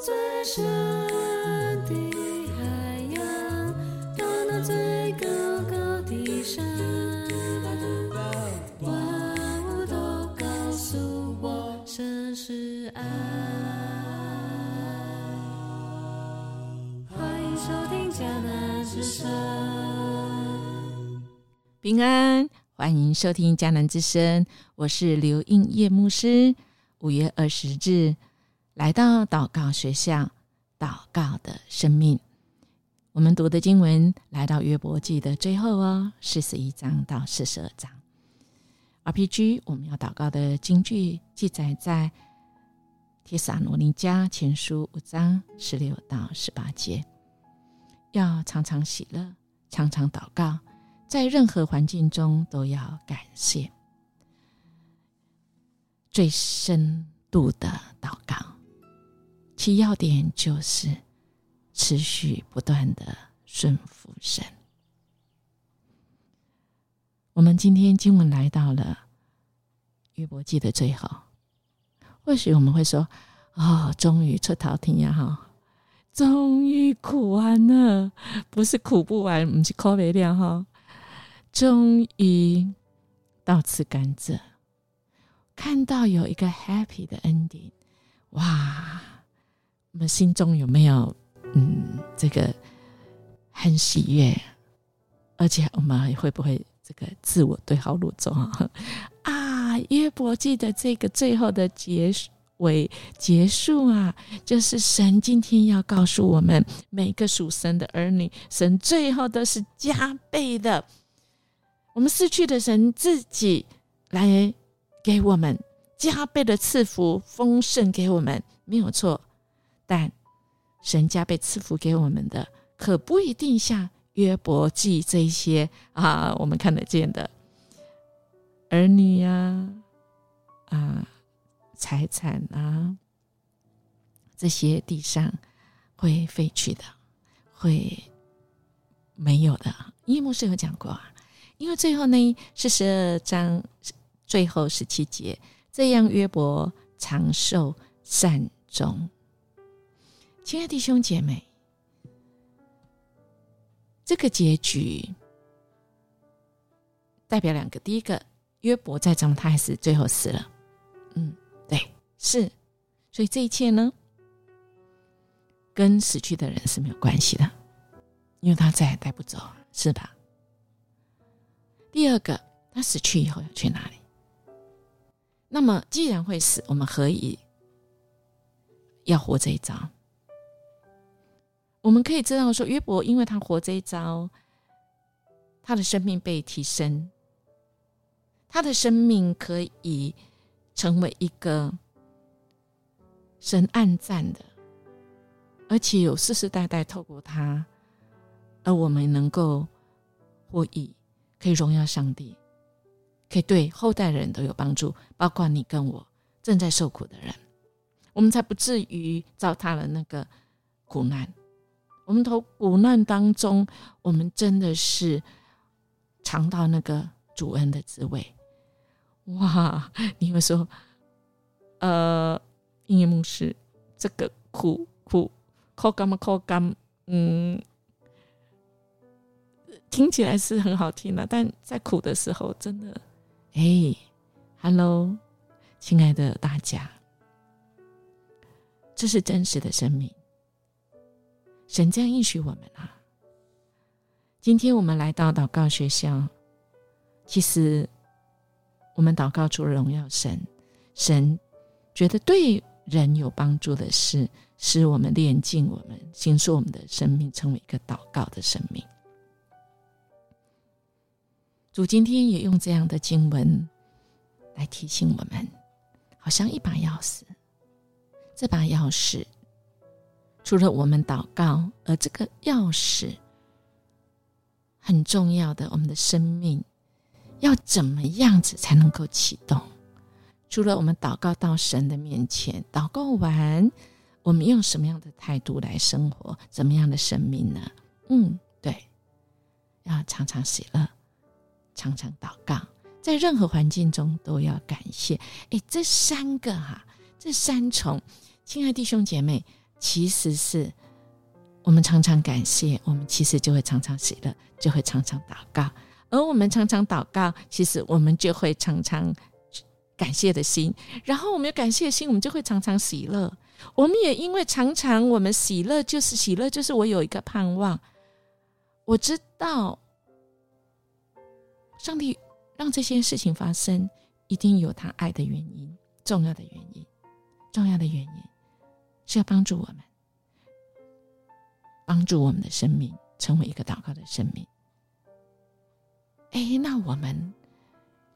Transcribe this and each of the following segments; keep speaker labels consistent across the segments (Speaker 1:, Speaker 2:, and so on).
Speaker 1: 最深的海洋，到那最高高的山，万物都告诉我，神是爱。欢迎收听迦南之声。
Speaker 2: 平安，欢迎收听迦南之声，我是刘应叶牧师。五月二十日，来到祷告学校，祷告的生命。我们读的经文来到约伯记的最后哦，四十一章到四十二章。RPG 我们要祷告的经句记载在帖撒罗尼迦前书五章十六到十八节，要常常喜乐，常常祷告。在任何环境中都要感谢，最深度的祷告，其要点就是持续不断的顺服神。我们今天经文来到了约伯记的最后，或许我们会说：“哦，终于出头天呀！哈，终于苦完了，不是苦不完，不是苦没了哈。”终于到此甘蔗，看到有一个 happy 的 ending，哇！我们心中有没有嗯这个很喜悦？而且我们会不会这个自我对号入座啊？啊，约伯记的这个最后的结尾结束啊，就是神今天要告诉我们每个属神的儿女，神最后都是加倍的。我们失去的神自己来给我们加倍的赐福、丰盛给我们，没有错。但神加倍赐福给我们的，可不一定像约伯记这一些啊，我们看得见的儿女呀、啊财产啊，这些地上会废去的，会没有的。叶牧师有讲过啊。因为最后呢，四十二章最后十七节，这样约伯长寿善终。亲爱的弟兄姐妹，这个结局代表两个：第一个，约伯在中，他还是最后死了。嗯，对，是。所以这一切呢，跟死去的人是没有关系的，因为他再也带不走，是吧？第二个，他死去以后要去哪里？那么，既然会死，我们何以要活这一招？我们可以知道说，约伯因为他活这一招，他的生命被提升，他的生命可以成为一个神暗赞的，而且有世世代代透过他，而我们能够获益。可以荣耀上帝，可以对后代人都有帮助，包括你跟我正在受苦的人，我们才不至于糟蹋了那个苦难。我们从苦难当中，我们真的是尝到那个主恩的滋味。哇！你会说，呃，音乐牧师，这个苦苦苦干嘛苦干？嗯。听起来是很好听的，但在苦的时候，真的，哎，Hello，亲爱的大家，这是真实的生命，神这样应许我们啊。今天我们来到祷告学校，其实我们祷告出荣耀神，神觉得对人有帮助的事，使我们炼净我们，形塑我们的生命，成为一个祷告的生命。主今天也用这样的经文来提醒我们，好像一把钥匙。这把钥匙除了我们祷告，而这个钥匙很重要的，我们的生命要怎么样子才能够启动？除了我们祷告到神的面前，祷告完，我们用什么样的态度来生活？怎么样的生命呢？嗯，对，要常常喜乐。常常祷告，在任何环境中都要感谢。哎，这三个哈，这三重，亲爱弟兄姐妹，其实是我们常常感谢，我们其实就会常常喜乐，就会常常祷告。而我们常常祷告，其实我们就会常常感谢的心，然后我们有感谢的心，我们就会常常喜乐。我们也因为常常我们喜乐，就是喜乐，就是我有一个盼望，我知道上帝让这些事情发生，一定有他爱的原因，重要的原因，重要的原因是要帮助我们，帮助我们的生命成为一个祷告的生命。哎，那我们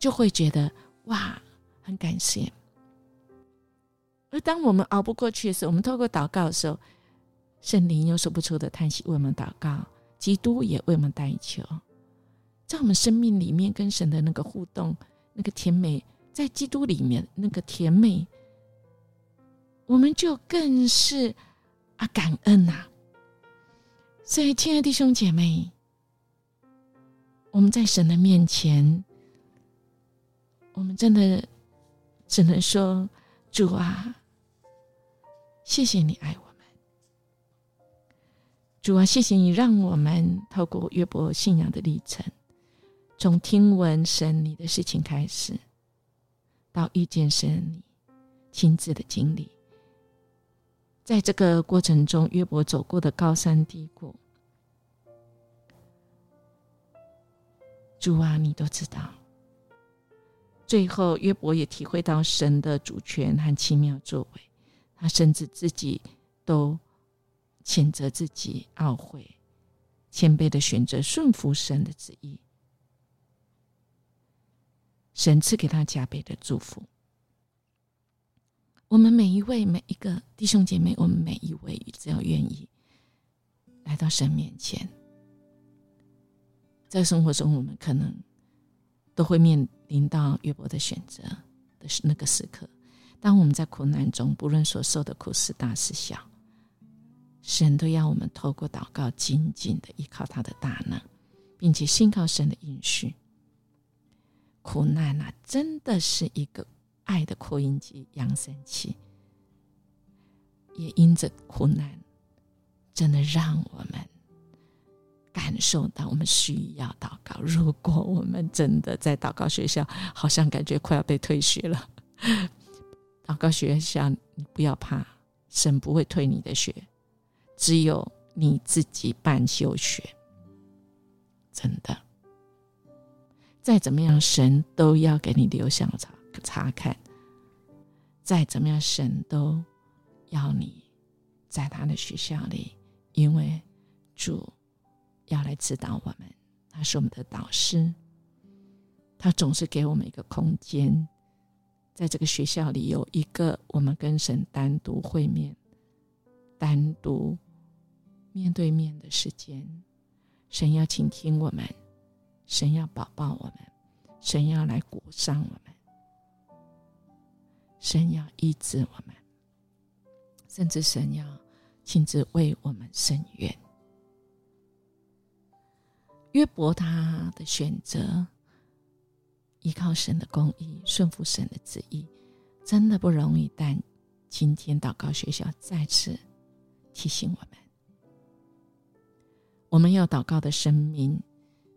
Speaker 2: 就会觉得哇，很感谢。而当我们熬不过去的时候，我们透过祷告的时候，圣灵有说不出的叹息为我们祷告，基督也为我们代求，在我们生命里面跟神的那个互动，那个甜美，在基督里面那个甜美，我们就更是啊感恩呐。所以，亲爱的弟兄姐妹。我们在神的面前，我们真的只能说：“主啊，谢谢你爱我们。主啊，谢谢你让我们透过约伯信仰的历程，从听闻神你的事情开始，到遇见神你亲自的经历，在这个过程中，约伯走过的高山低谷。”主啊，你都知道。最后，约伯也体会到神的主权和奇妙作为，他甚至自己都谴责自己懊悔，谦卑的选择顺服神的旨意。神赐给他加倍的祝福。我们每一位、每一个弟兄姐妹，我们每一位，只要愿意来到神面前。在生活中，我们可能都会面临到约伯的选择的那个时刻。当我们在苦难中，不论所受的苦是大是小，神都要我们透过祷告，紧紧的依靠他的大能，并且信靠神的应许。苦难啊，真的是一个爱的扩音机、扬声器，也因着苦难，真的让我们。感受到我们需要祷告。如果我们真的在祷告学校，好像感觉快要被退学了。祷告学校，你不要怕，神不会退你的学，只有你自己办休学。真的，再怎么样，神都要给你留下查查看。再怎么样，神都要你在他的学校里，因为主。要来指导我们，他是我们的导师。他总是给我们一个空间，在这个学校里有一个我们跟神单独会面、单独面对面的时间。神要倾听我们，神要保抱我们，神要来鼓上我们，神要医治我们，甚至神要亲自为我们伸冤。约伯他的选择，依靠神的公义，顺服神的旨意，真的不容易。但今天祷告学校再次提醒我们，我们要祷告的生命，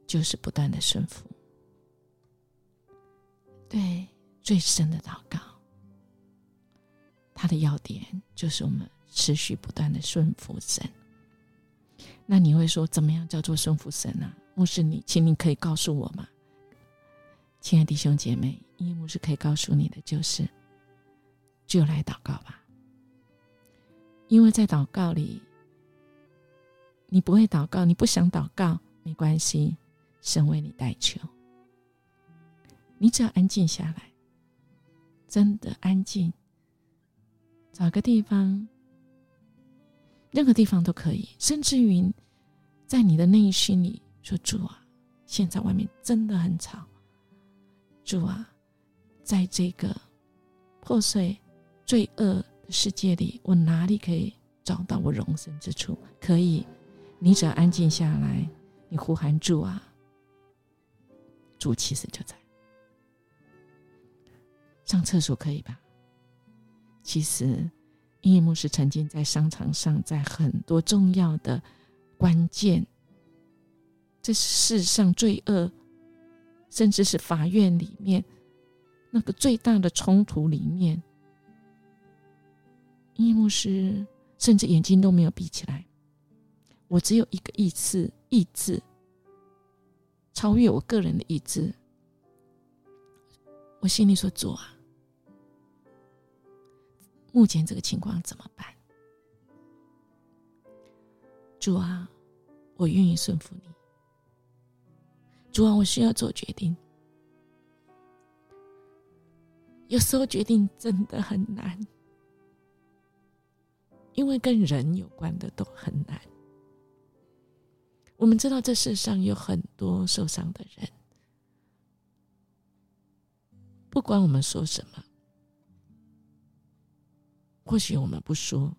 Speaker 2: 就是不断的顺服。对最深的祷告，它的要点就是我们持续不断的顺服神。那你会说，怎么样叫做顺服神呢？牧师，你，请你可以告诉我吗？亲爱的弟兄姐妹，因为牧师可以告诉你的就是，就来祷告吧。因为在祷告里，你不会祷告，你不想祷告，没关系，神为你代求。你只要安静下来，真的安静，找个地方，任何地方都可以，甚至于在你的内心里。说主啊，现在外面真的很吵。主啊，在这个破碎、罪恶的世界里，我哪里可以找到我容身之处？可以，你只要安静下来，你呼喊主啊，主其实就在。上厕所可以吧？其实英语牧师曾经在商场上，在很多重要的关键，这世上罪恶，甚至是法院里面那个最大的冲突里面，英语牧师甚至眼睛都没有闭起来。我只有一个意志，意志超越我个人的意志。我心里说：“主啊，目前这个情况怎么办？主啊，我愿意顺服你。主啊，我需要做决定。有时候决定真的很难，因为跟人有关的都很难。我们知道这世上有很多受伤的人。”不管我们说什么，或许我们不说，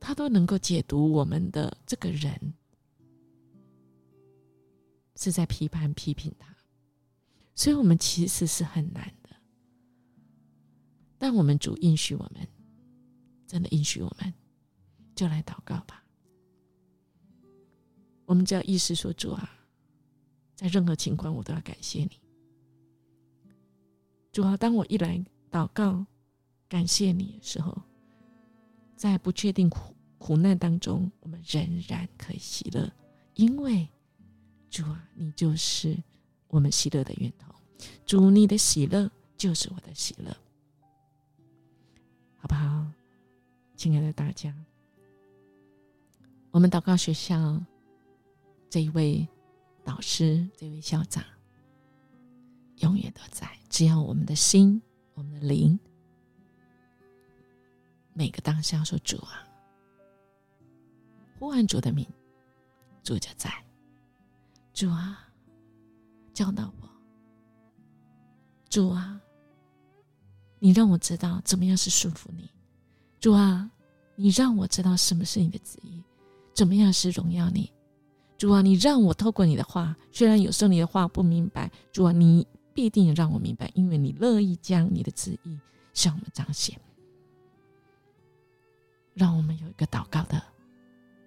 Speaker 2: 他都能够解读我们的这个人是在批判、批评他，所以我们其实是很难的。但我们主应许我们，真的应许我们，就来祷告吧。我们只要意识说：“主啊，在任何情况，我都要感谢你。”主啊，当我一来祷告、感谢你的时候，在不确定苦苦难当中，我们仍然可以喜乐，因为主啊，你就是我们喜乐的源头。主，你的喜乐就是我的喜乐，好不好？亲爱的大家，我们祷告学校这一位导师，这位校长。永远都在，只要我们的心、我们的灵，每个当下说主啊，呼唤主的名，主就在。主啊，教导我。主啊，你让我知道怎么样是顺服你。主啊，你让我知道什么是你的旨意，怎么样是荣耀你。主啊，你让我透过你的话，虽然有时候你的话不明白，主啊，你。必定让我明白，因为你乐意将你的旨意向我们彰显，让我们有一个祷告的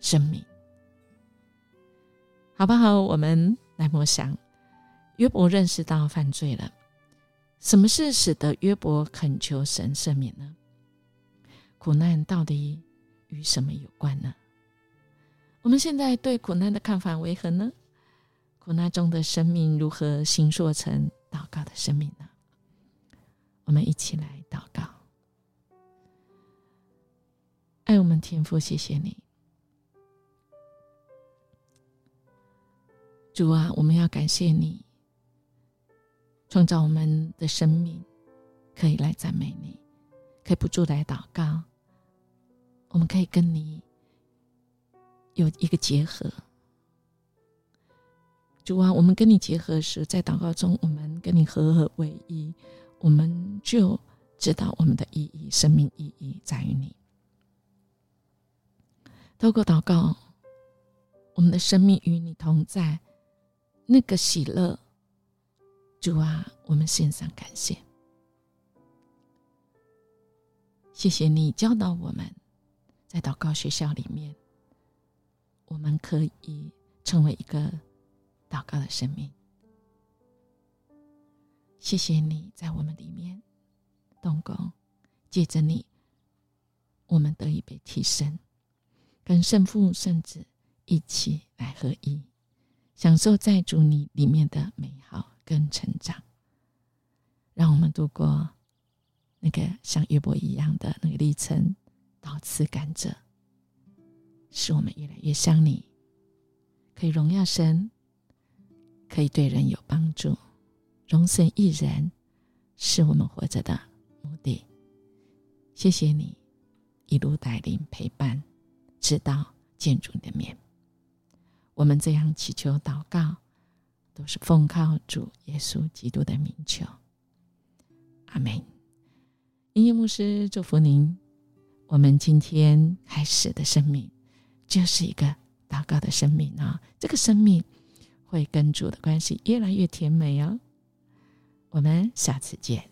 Speaker 2: 生命，好不好？我们来默想，约伯认识到犯罪了，什么是使得约伯恳求神赦免呢？苦难到底与什么有关呢？我们现在对苦难的看法为何呢？苦难中的生命如何形塑成？祷告的生命呢？我们一起来祷告。天父，谢谢你，主啊！我们要感谢你，创造我们的生命，可以来赞美你，可以不住来祷告。我们可以跟你有一个结合。主啊，我们跟你结合时，在祷告中，我们跟你合合为一，我们就知道我们的意义，生命意义在于你。透过祷告，我们的生命与你同在，那个喜乐，主啊，我们献上感谢，谢谢你教导我们，在祷告学校里面，我们可以成为一个。祷告的生命，谢谢你在我们里面动工，借着你，我们得以被提升，跟圣父、圣子一起来合一，享受在主你里面的美好跟成长，让我们度过那个像约伯一样的那个历程，到此甘蔗，使我们越来越像你，可以荣耀神。可以对人有帮助，荣神一人是我们活着的目的。谢谢你一路带领陪伴，直到见主的面。我们这样祈求祷告，都是奉靠主耶稣基督的名求。阿门。音乐牧师祝福您。我们今天开始的生命，就是一个祷告的生命啊！这个生命。会跟主的关系越来越甜美哦。我们下次见。